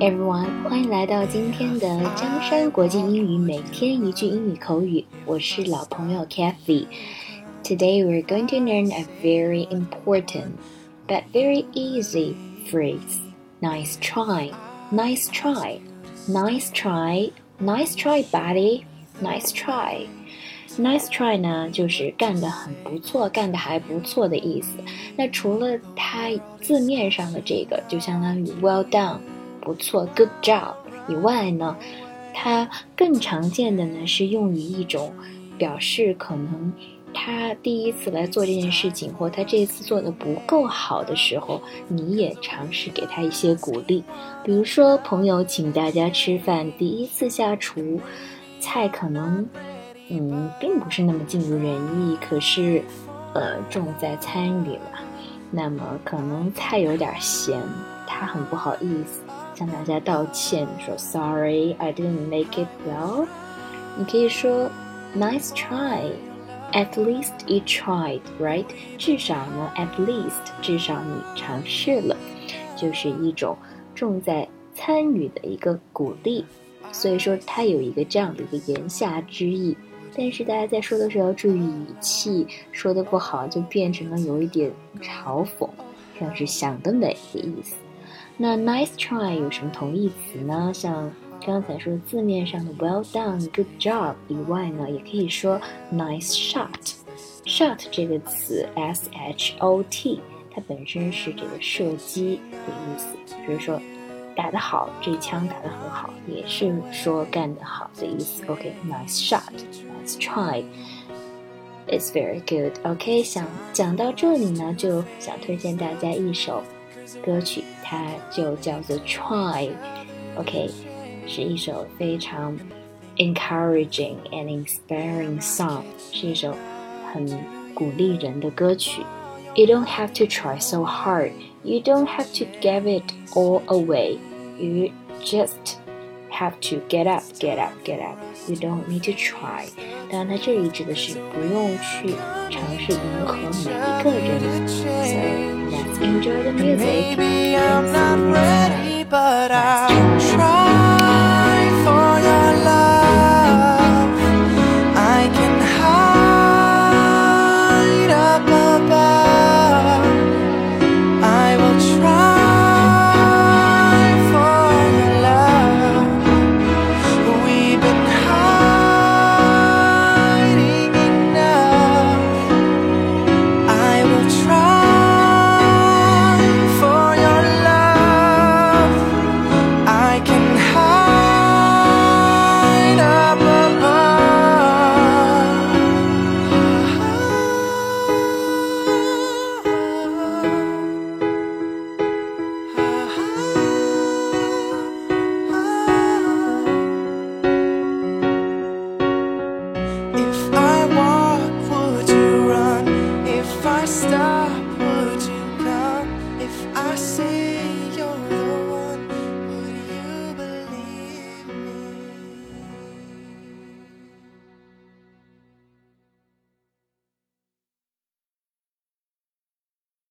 everyone，欢迎来到今天的江山国际英语每天一句英语口语，我是老朋友 Kathy。Today we're going to learn a very important but very easy phrase. Nice try, nice try, nice try, nice try, buddy, nice try. Nice try 呢，就是干得很不错，干得还不错的意思。那除了它字面上的这个，就相当于 well done。 不错，good job。以外呢，它更常见的呢是用于一种表示可能他第一次来做这件事情，或他这次做的不够好的时候，你也尝试给他一些鼓励。比如说，朋友请大家吃饭，第一次下厨，菜可能嗯并不是那么尽如人意，可是呃重在参与嘛，那么可能菜有点咸，他很不好意思。向大家道歉，说 Sorry, I didn't make it well。你可以说 Nice try。At least you tried, right？至少呢，at least 至少你尝试了，就是一种重在参与的一个鼓励。所以说它有一个这样的一个言下之意。但是大家在说的时候要注意语气，说的不好就变成了有一点嘲讽，像是想得美的意思。那 nice try 有什么同义词呢？像刚才说字面上的 well done、good job 以外呢，也可以说 nice shot。shot 这个词 s h o t，它本身是这个射击的意思，就是说打得好，这枪打得很好，也是说干得好的意思。OK，nice shot，nice try，it's very good。OK，想讲到这里呢，就想推荐大家一首。歌曲它就叫做《Try》，OK，是一首非常 encouraging and inspiring song，是一首很鼓励人的歌曲。You don't have to try so hard. You don't have to give it all away. You just have to get up, get up, get up. You don't need to try. 当然，它这里指的是不用去尝试迎合每一个人。So let's enjoy the music.